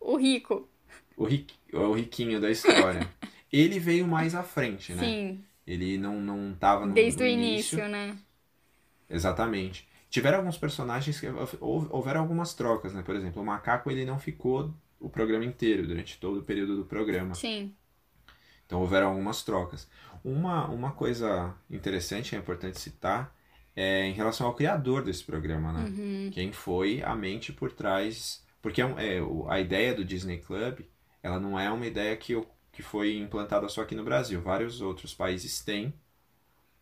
o rico. O, ri, o riquinho da história. Ele veio mais à frente, né? Sim. Ele não, não tava no Desde no o início, início, né? Exatamente. Tiveram alguns personagens que houveram algumas trocas, né? Por exemplo, o macaco ele não ficou o programa inteiro, durante todo o período do programa. Sim. Então houveram algumas trocas. Uma, uma coisa interessante que é importante citar é em relação ao criador desse programa, né? Uhum. Quem foi a mente por trás. Porque é, é, a ideia do Disney Club, ela não é uma ideia que eu que foi implantada só aqui no Brasil. Vários outros países têm,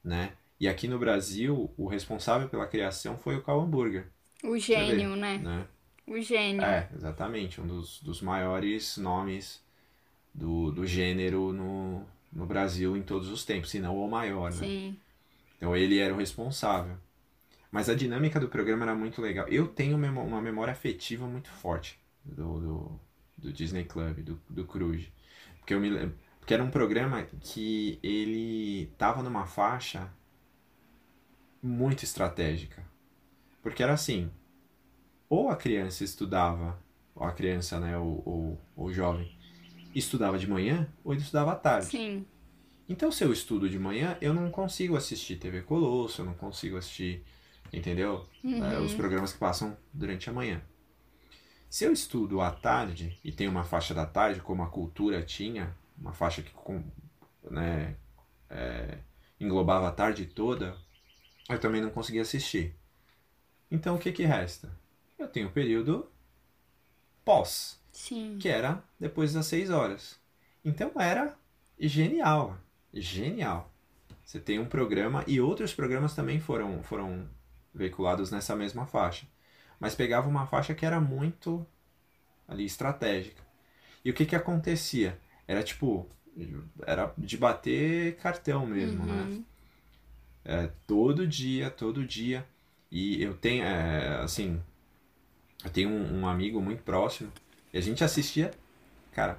né? E aqui no Brasil, o responsável pela criação foi o Cal Hamburger. O gênio, né? né? O gênio. É, exatamente. Um dos, dos maiores nomes do, do gênero no, no Brasil em todos os tempos, se não o maior, né? Sim. Então ele era o responsável. Mas a dinâmica do programa era muito legal. Eu tenho uma memória afetiva muito forte do, do, do Disney Club, do, do Cruz. Porque, eu me, porque era um programa que ele tava numa faixa muito estratégica. Porque era assim, ou a criança estudava, ou a criança, né, ou, o jovem, estudava de manhã, ou ele estudava à tarde. Sim. Então, se eu estudo de manhã, eu não consigo assistir TV Colosso, eu não consigo assistir, entendeu? Uhum. É, os programas que passam durante a manhã. Se eu estudo à tarde e tenho uma faixa da tarde, como a cultura tinha, uma faixa que né, é, englobava a tarde toda, eu também não conseguia assistir. Então o que, que resta? Eu tenho o período pós, Sim. que era depois das seis horas. Então era genial, genial. Você tem um programa e outros programas também foram, foram veiculados nessa mesma faixa mas pegava uma faixa que era muito ali estratégica. E o que que acontecia? Era tipo, era de bater cartão mesmo, né? uhum. né? É, todo dia, todo dia. E eu tenho, é, assim, eu tenho um, um amigo muito próximo e a gente assistia, cara,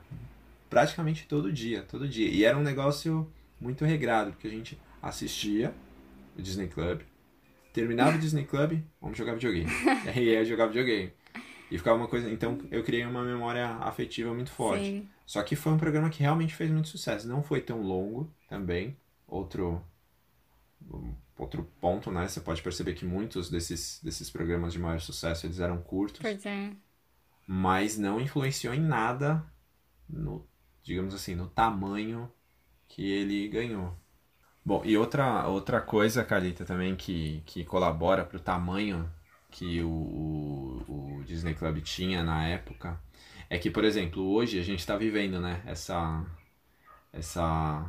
praticamente todo dia, todo dia. E era um negócio muito regrado, porque a gente assistia o Disney Club, terminava o Disney Club, vamos jogar videogame. e aí ia jogar videogame. E ficava uma coisa. Então eu criei uma memória afetiva muito forte. Sim. Só que foi um programa que realmente fez muito sucesso. Não foi tão longo também. Outro. Outro ponto, né? Você pode perceber que muitos desses, desses programas de maior sucesso eles eram curtos. Pois é. Mas não influenciou em nada no, digamos assim, no tamanho que ele ganhou. Bom, e outra, outra coisa, Carlita, também que, que colabora para o tamanho que o, o, o, Disney Club tinha na época é que, por exemplo, hoje a gente está vivendo, né, essa, essa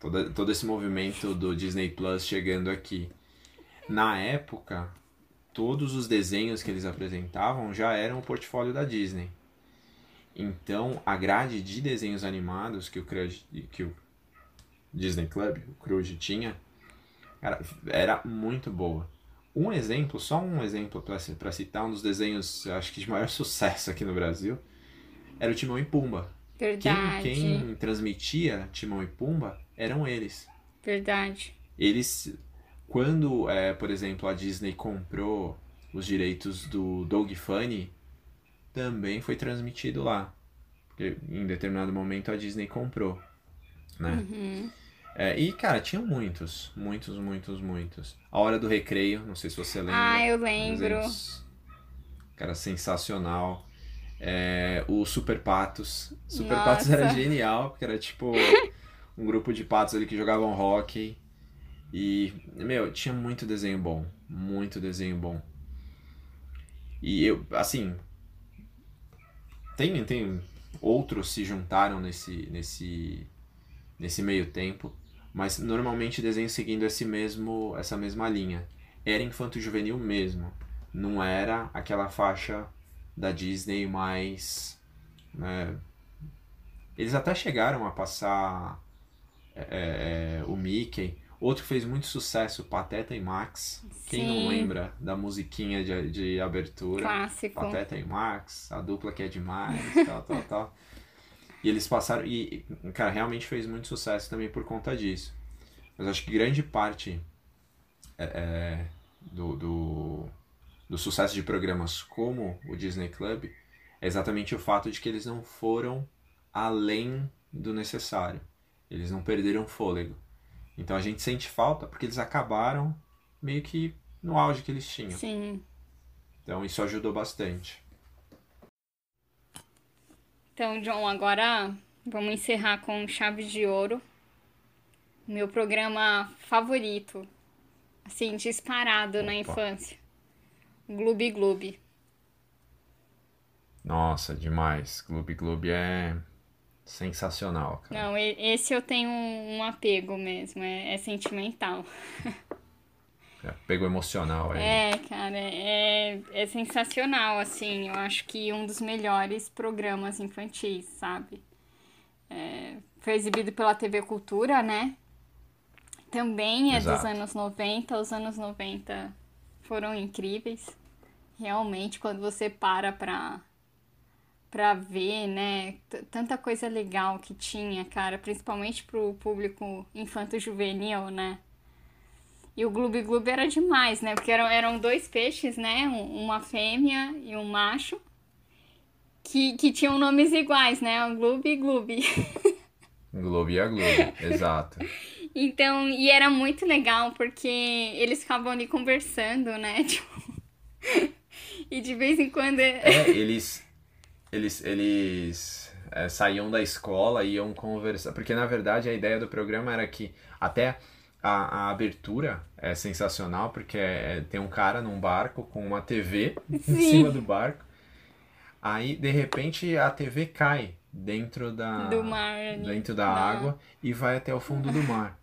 todo, todo esse movimento do Disney Plus chegando aqui. Na época, todos os desenhos que eles apresentavam já eram o portfólio da Disney. Então, a grade de desenhos animados que o, que o Disney Club, o Cruise tinha, era, era muito boa. Um exemplo, só um exemplo para citar, um dos desenhos, acho que de maior sucesso aqui no Brasil, era o Timão e Pumba. Verdade. Quem, quem transmitia Timão e Pumba eram eles. Verdade. Eles, quando, é, por exemplo, a Disney comprou os direitos do Dog Funny, também foi transmitido lá. Porque em determinado momento a Disney comprou, né? Uhum. É, e, cara, tinha muitos, muitos, muitos, muitos. A Hora do Recreio, não sei se você lembra. Ah, eu lembro. Cara, sensacional. É, o Super Patos. Super Nossa. Patos era genial, porque era tipo um grupo de patos ali que jogavam hockey. E, meu, tinha muito desenho bom. Muito desenho bom. E eu, assim. Tem, tem outros se juntaram nesse, nesse, nesse meio tempo mas normalmente desenho seguindo esse mesmo, essa mesma linha. Era infanto-juvenil mesmo, não era aquela faixa da Disney mais. Né? Eles até chegaram a passar é, é, o Mickey. Outro que fez muito sucesso, Pateta e Max. Quem Sim. não lembra da musiquinha de, de abertura? Clássico. Pateta e Max, a dupla que é demais, tal, tal, tal. E eles passaram. E, cara, realmente fez muito sucesso também por conta disso. Mas acho que grande parte é, é, do, do, do sucesso de programas como o Disney Club é exatamente o fato de que eles não foram além do necessário. Eles não perderam fôlego. Então a gente sente falta porque eles acabaram meio que no auge que eles tinham. Sim. Então isso ajudou bastante. Então, John, agora vamos encerrar com chave de ouro. Meu programa favorito, assim, disparado Opa. na infância. Gloob Gloob. Nossa, demais. Gloob Gloob é sensacional, cara. Não, esse eu tenho um apego mesmo, é, é sentimental. É apego emocional aí. É, cara, é, é sensacional, assim. Eu acho que um dos melhores programas infantis, sabe? É, foi exibido pela TV Cultura, né? Também é Exato. dos anos 90. Os anos 90 foram incríveis. Realmente, quando você para pra, pra ver, né? Tanta coisa legal que tinha, cara. Principalmente pro público infanto-juvenil, né? E o Gloob Gloob era demais, né? Porque eram, eram dois peixes, né? Uma fêmea e um macho. Que, que tinham nomes iguais, né? O Gloob e Gloob. Gloob e a Gloob, exato. Então, e era muito legal porque eles ficavam ali conversando, né? Tipo... e de vez em quando. É, eles. Eles. Eles. É, saíam da escola e iam conversar. Porque na verdade a ideia do programa era que até a, a abertura é sensacional, porque é, tem um cara num barco com uma TV Sim. em cima do barco. Aí, de repente, a TV cai dentro da, mar, dentro da, água e vai até o fundo do mar.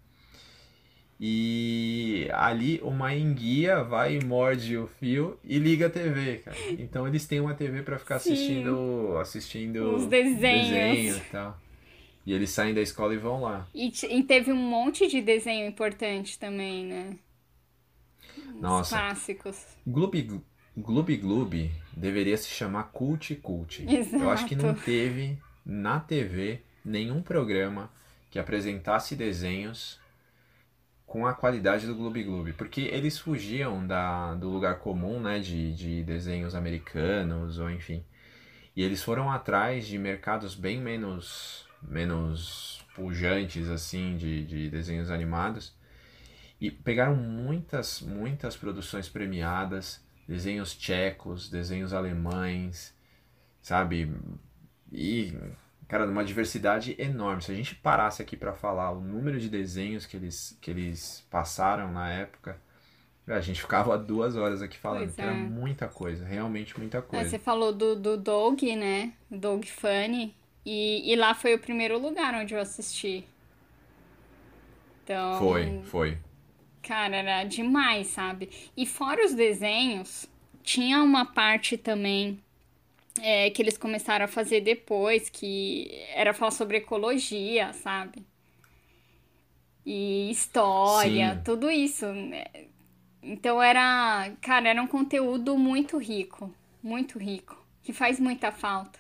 E ali uma enguia vai e morde o fio e liga a TV, cara. Então eles têm uma TV para ficar assistindo, assistindo os desenhos. desenho e tal. E eles saem da escola e vão lá. E, e teve um monte de desenho importante também, né? Nossa. Clássicos. Gloob Gloob Gloob deveria se chamar Cult Cult. Eu acho que não Exato. teve na TV nenhum programa que apresentasse desenhos com a qualidade do Gloob Gloob, porque eles fugiam da, do lugar comum, né, de, de desenhos americanos ou enfim. E eles foram atrás de mercados bem menos, menos pujantes, assim, de, de desenhos animados. E pegaram muitas, muitas produções premiadas, desenhos tchecos, desenhos alemães, sabe? E, cara, uma diversidade enorme. Se a gente parasse aqui para falar o número de desenhos que eles, que eles passaram na época, a gente ficava duas horas aqui falando, porque era é. muita coisa, realmente muita Ah, coisa. Você falou do, do Doug, né? Doug Funny. E, e lá foi o primeiro lugar onde eu assisti. Então, Foi, foi. cara, era demais, sabe? E fora os desenhos, tinha uma parte também é, que eles começaram a fazer depois, que era falar sobre ecologia, sabe? E história, Sim. tudo isso. Então era, cara, era um conteúdo muito rico, muito rico, que faz muita falta.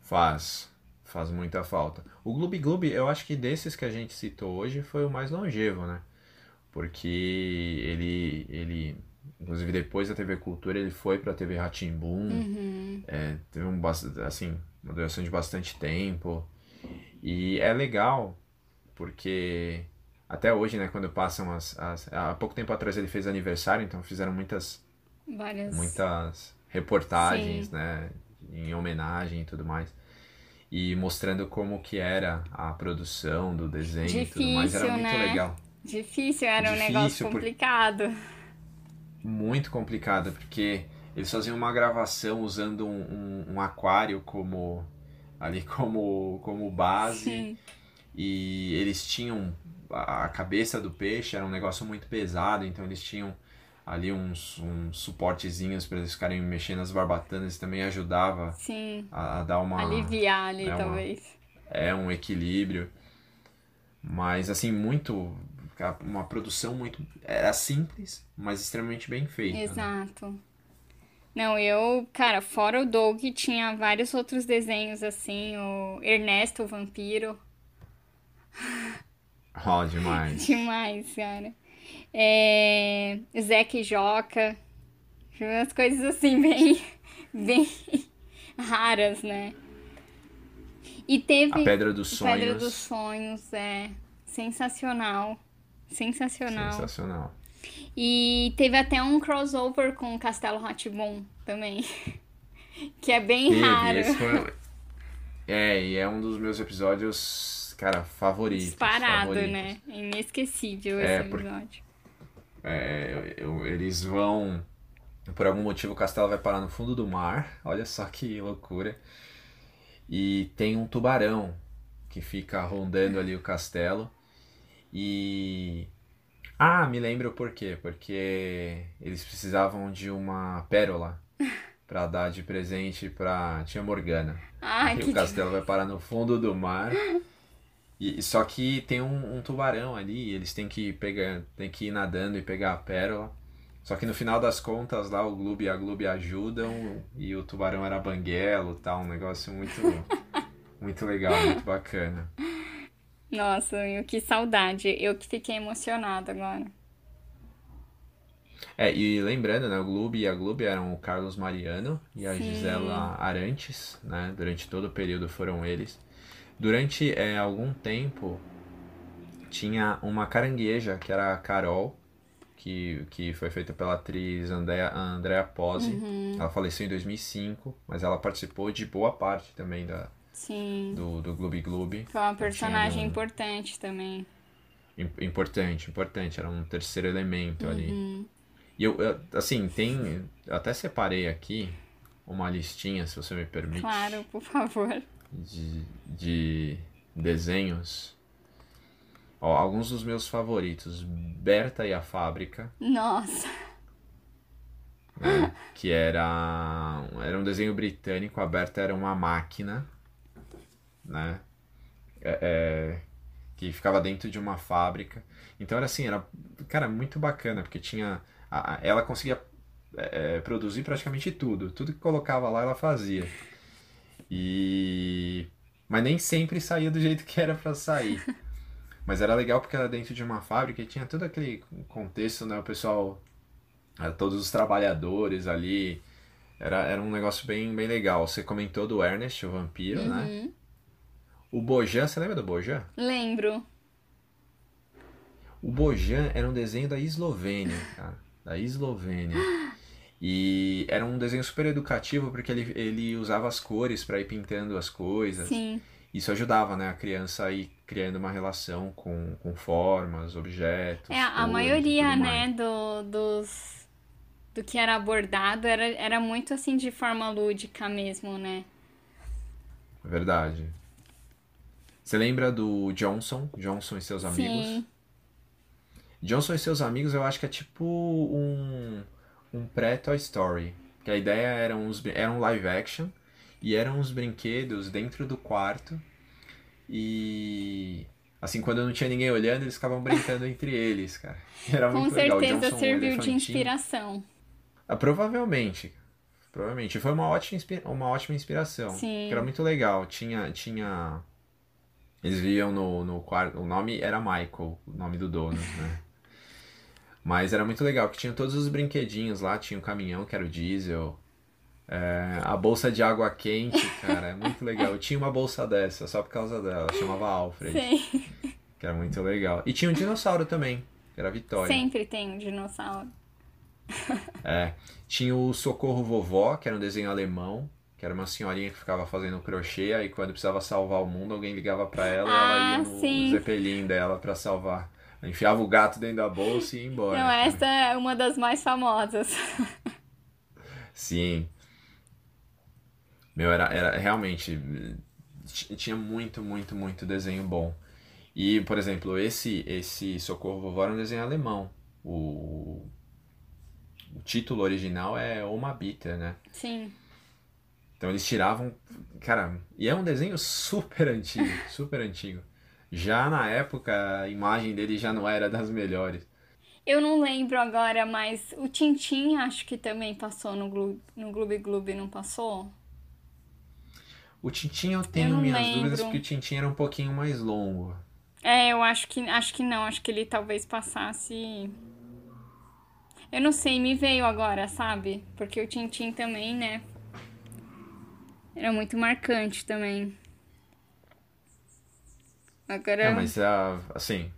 Faz, faz muita falta. O Gloob Gloob, eu acho que desses que a gente citou hoje foi o mais longevo, né? Porque ele, ele, inclusive depois da TV Cultura, ele foi pra TV Rá-Tim-Bum, Uhum. é, teve um, assim, uma duração de bastante tempo. E é legal, porque até hoje, né, quando passam as, as... Há pouco tempo atrás ele fez aniversário, então fizeram muitas Várias. muitas reportagens, Sim. né, em homenagem e tudo mais. E mostrando como que era a produção do desenho e tudo mais. Era Difícil, muito né? legal. Difícil, era um Difícil, negócio por- complicado. Muito complicado, porque eles faziam uma gravação usando um, um, um aquário como ali como, como base. Sim. E eles tinham a cabeça do peixe era um negócio muito pesado, então eles tinham ali uns, uns suportezinhos para eles ficarem mexendo as barbatanas, também ajudava Sim. a, a dar uma Aliviar ali, é uma- talvez. é um equilíbrio, mas assim muito uma produção muito era simples, mas extremamente bem feita. né? Exato. Não, eu, cara, fora o Doug, tinha vários outros desenhos assim, o Ernesto o Vampiro. Ó, demais. Demais, cara. É... Zeca e Joca. Umas coisas assim, bem, bem raras, né? E teve A Pedra dos Sonhos, Pedra dos Sonhos, é sensacional. Sensacional. sensacional. E teve até um crossover com o Castelo rá também. Que é bem Teve, raro. esse foi... É, e é um dos meus episódios, cara, favoritos. Disparado, favoritos. né? É inesquecível É, esse por- episódio. É, eu- eu- eles vão. Por algum motivo o castelo vai parar no fundo do mar. Olha só que loucura. E tem um tubarão que fica rondando ali o castelo. E. Ah, me lembro por quê. Porque eles precisavam de uma pérola pra dar de presente pra tia Morgana. Aí que o castelo vai parar no fundo do mar. E, só que tem um, um tubarão ali, e eles têm que pegar, tem que ir nadando e pegar a pérola. Só que no final das contas lá o Gloob e a Gloob ajudam e o tubarão era banguelo, tal, um negócio muito muito legal, muito bacana. Nossa, meu, que saudade. Eu que fiquei emocionada agora. É, e lembrando, né, o Gloob e a Gloob eram o Carlos Mariano e a Sim. Gisela Arantes, né? Durante todo o período foram eles. Durante é, algum tempo tinha uma carangueja que era a Carol, que, que foi feita pela atriz Andrea, Andrea Pozzi. Uhum. Ela faleceu em 2005, mas ela participou de boa parte também da, Sim. do, do Gloob Gloob. Foi uma personagem um- importante também. Im- Importante, importante, era um terceiro elemento ali. Uhum. E eu, eu, assim, tem. Eu até separei aqui uma listinha, se você me permite, Claro, por favor. de, de desenhos. Ó, alguns dos meus favoritos. Berta e a Fábrica, Nossa. né, que era, era um desenho britânico. A Berta era uma máquina, né? É, é, que ficava dentro de uma fábrica. Então era assim, era, cara, muito bacana, porque tinha. A, ela conseguia é, produzir praticamente tudo. Tudo que colocava lá ela fazia. E. Mas nem sempre saía do jeito que era para sair. Mas era legal porque era dentro de uma fábrica e tinha todo aquele contexto, né? O pessoal, eh, todos os trabalhadores ali. Era, era um negócio bem, bem legal. Você comentou do Ernest, o vampiro, né? Uhum. né? O Bojan, você lembra do Bojan? Lembro. O Bojan era um desenho da Eslovênia, cara. Da Eslovênia. E era um desenho super educativo porque ele, ele usava as cores para ir pintando as coisas. Sim. Isso ajudava, né, a criança a ir criando uma relação com, com formas, objetos. É, a maioria, né, do, dos do que era abordado era, era muito assim de forma lúdica mesmo, né? Verdade. Você lembra do Johnson? Johnson e seus amigos? Sim. Johnson e seus amigos eu acho que é tipo um, um pré-Toy Story. Que a ideia era, uns, era um live action e eram uns brinquedos dentro do quarto. E assim, quando não tinha ninguém olhando, eles ficavam brincando entre eles, cara. Era Com muito legal. O certeza Johnson, um serviu de inspiração. Ah, provavelmente. Provavelmente. Foi uma ótima, uma ótima inspiração. Sim. Era muito legal. Tinha, tinha... Eles viam no, no quarto... O nome era Michael, o nome do dono, né? Mas era muito legal, porque tinha todos os brinquedinhos lá. Tinha o caminhão, que era o diesel. É, a bolsa de água quente, cara. É muito legal. Eu tinha uma bolsa dessa, só por causa dela. Chamava Alfred. Sei. Que era muito legal. E tinha um dinossauro também, que era a Vitória. Sempre tem um dinossauro. É. Tinha o Socorro Vovó, que era um desenho alemão, que era uma senhorinha que ficava fazendo crochê, aí quando precisava salvar o mundo, alguém ligava pra ela e ela Ah, ia no sim. zeppelin dela pra salvar. Enfiava o gato dentro da bolsa e ia embora. Não, essa é uma das mais famosas. Sim. Meu, era, era realmente. Tinha muito, muito, muito desenho bom. E, por exemplo, esse, esse Socorro Vovó era um desenho alemão. O, o título original é Oma Bitter, né? Sim. Então eles tiravam. Cara, e é um desenho super antigo, super antigo. Já na época, a imagem dele já não era das melhores. Eu não lembro agora, mas o Tintin acho que também passou no Gloob, no Gloob Gloob, não passou? O Tintin eu tenho não minhas lembro. dúvidas porque o Tintin era um pouquinho mais longo. É, eu acho que acho que não, acho que ele talvez passasse. Eu não sei, me veio agora, sabe? Porque o Tintin também, né? Era muito marcante também. Agora. É, mas ah, assim,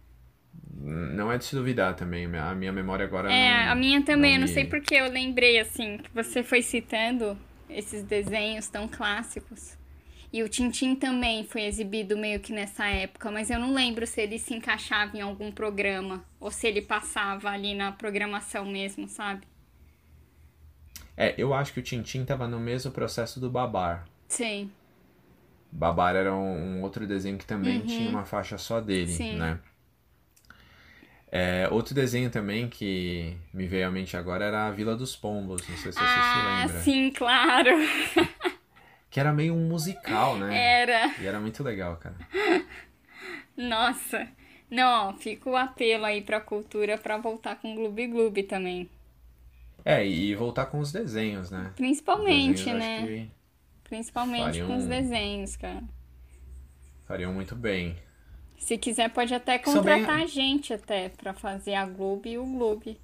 não é de se duvidar também. A minha memória agora É, não, a minha também, eu não não sei me- porque eu lembrei assim, que você foi citando esses desenhos tão clássicos. E o Tintin também foi exibido meio que nessa época, mas eu não lembro se ele se encaixava em algum programa ou se ele passava ali na programação mesmo, sabe? É, eu acho que o Tintin tava no mesmo processo do Babar. Sei. Babar era um, um outro desenho que também Uhum. tinha uma faixa só dele, Sim. né? É, outro desenho também que me veio à mente agora era a Vila dos Pombos, não sei se você se Ah, lembra. sim, claro. Que era meio um musical, né? Era. E era muito legal, cara. Nossa. Não, fica o apelo aí pra cultura pra voltar com Gloob Gloob também. É, e voltar com os desenhos, né? Principalmente, desenhos né? acho que Principalmente Fariam com os desenhos, cara. fariam muito bem. Se quiser, pode até São bem- contratar a gente até pra fazer a Globo e o Globo.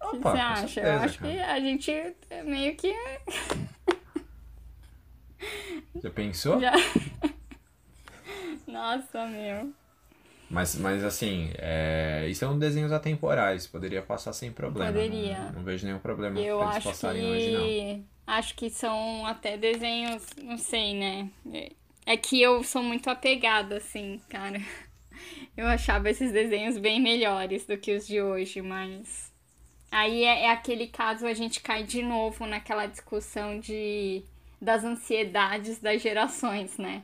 O que você acha? Eu certeza, acho que cara. a gente é meio que Já pensou? já. Nossa, meu. Mas, mas assim, é... isso são desenhos atemporais, poderia passar sem problema. Poderia. Não, não vejo nenhum problema Eu pra eles passarem hoje, não. que. Acho que são até desenhos, não sei, né? É que eu sou muito apegada, assim, cara. Eu achava esses desenhos bem melhores do que os de hoje, mas. Aí é, é aquele caso a gente cai de novo naquela discussão de das ansiedades das gerações, né?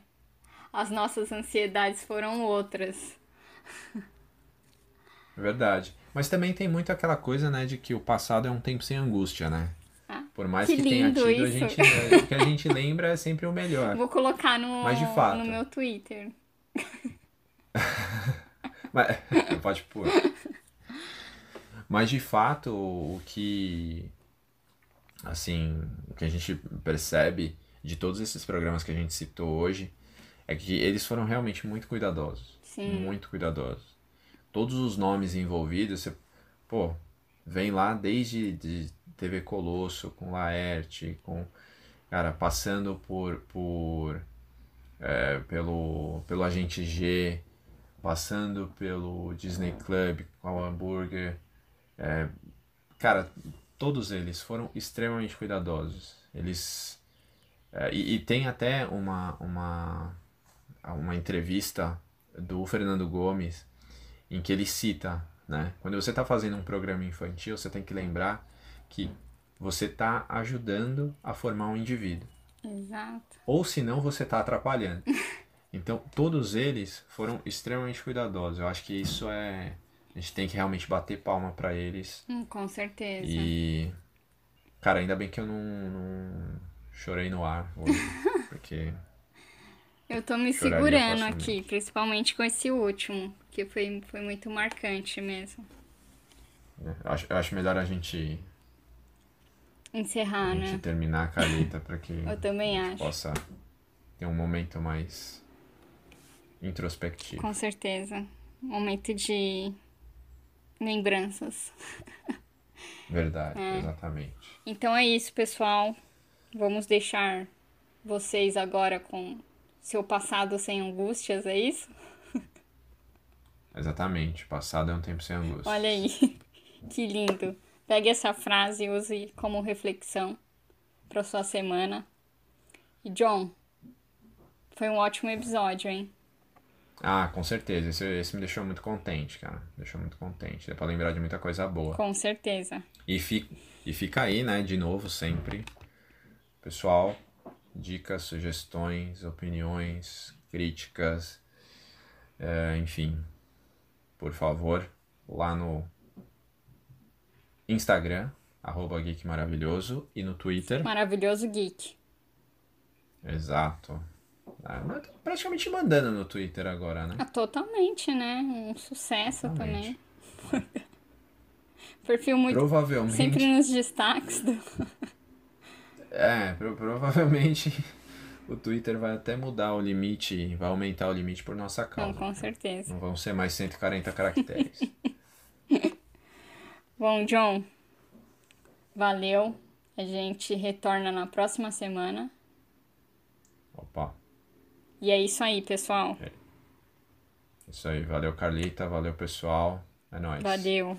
As nossas ansiedades foram outras. Verdade. Mas também tem muito aquela coisa, né, de que o passado é um tempo sem angústia, né? Ah, Por mais que que, tenha tido, a gente, é, o que a gente lembra é sempre o melhor. Vou colocar no, Mas de fato. no meu Twitter. Mas, pode pôr. Mas de fato, o que assim, o que a gente percebe de todos esses programas que a gente citou hoje é que eles foram realmente muito cuidadosos. Sim. Muito cuidadosos. Todos os nomes envolvidos, você, pô, vem lá desde de TV Colosso, com Laerte, com. Cara, passando por. por é, pelo, pelo Agente G, passando pelo Disney Club com o hambúrguer. É, cara, todos eles foram extremamente cuidadosos. Eles. É, e, e, tem até uma, uma, uma entrevista do Fernando Gomes em que ele cita, né? Quando você está fazendo um programa infantil, você tem que lembrar que você está ajudando a formar um indivíduo. Exato. Ou senão você está atrapalhando. Então, todos eles foram extremamente cuidadosos. Eu acho que isso é. A gente tem que realmente bater palma para eles. Hum, com certeza. E. Cara, ainda bem que eu não, não chorei no ar hoje. Porque. Eu tô me segurando aqui, principalmente com esse último, que foi, foi muito marcante mesmo. É, eu acho, acho melhor a gente encerrar, a gente né? terminar a calita para que eu também acho. possa ter um momento mais introspectivo. Com certeza. Um momento de lembranças. Verdade, é. exatamente. Então é isso, pessoal. Vamos deixar vocês agora com seu passado sem angústias, é isso? Exatamente. Passado é um tempo sem angústia. Olha aí. que lindo. Pegue essa frase e use como reflexão para sua semana. E John, foi um ótimo episódio, hein? Ah, com certeza. Esse, esse me deixou muito contente, cara. Deixou muito contente. Dá pra lembrar de muita coisa boa. Com certeza. E, fi, e fica aí, né, de novo, sempre. Pessoal, dicas, sugestões, opiniões, críticas, é, enfim. Por favor, lá no Instagram, arroba Geek Maravilhoso, e no Twitter. Maravilhoso Geek. Exato. Ah, praticamente mandando no Twitter agora, né? Ah, totalmente, né? Um sucesso totalmente. também. Perfil muito. Provavelmente. Sempre nos destaques do. é, pro, provavelmente o Twitter vai até mudar o limite, vai aumentar o limite por nossa causa. Não, com certeza. Não vão ser mais 140 caracteres. Bom, John, valeu. A gente retorna na próxima semana. Opa. E é isso aí, pessoal. É. Isso aí. Valeu, Carlita. Valeu, pessoal. É nóis. Valeu.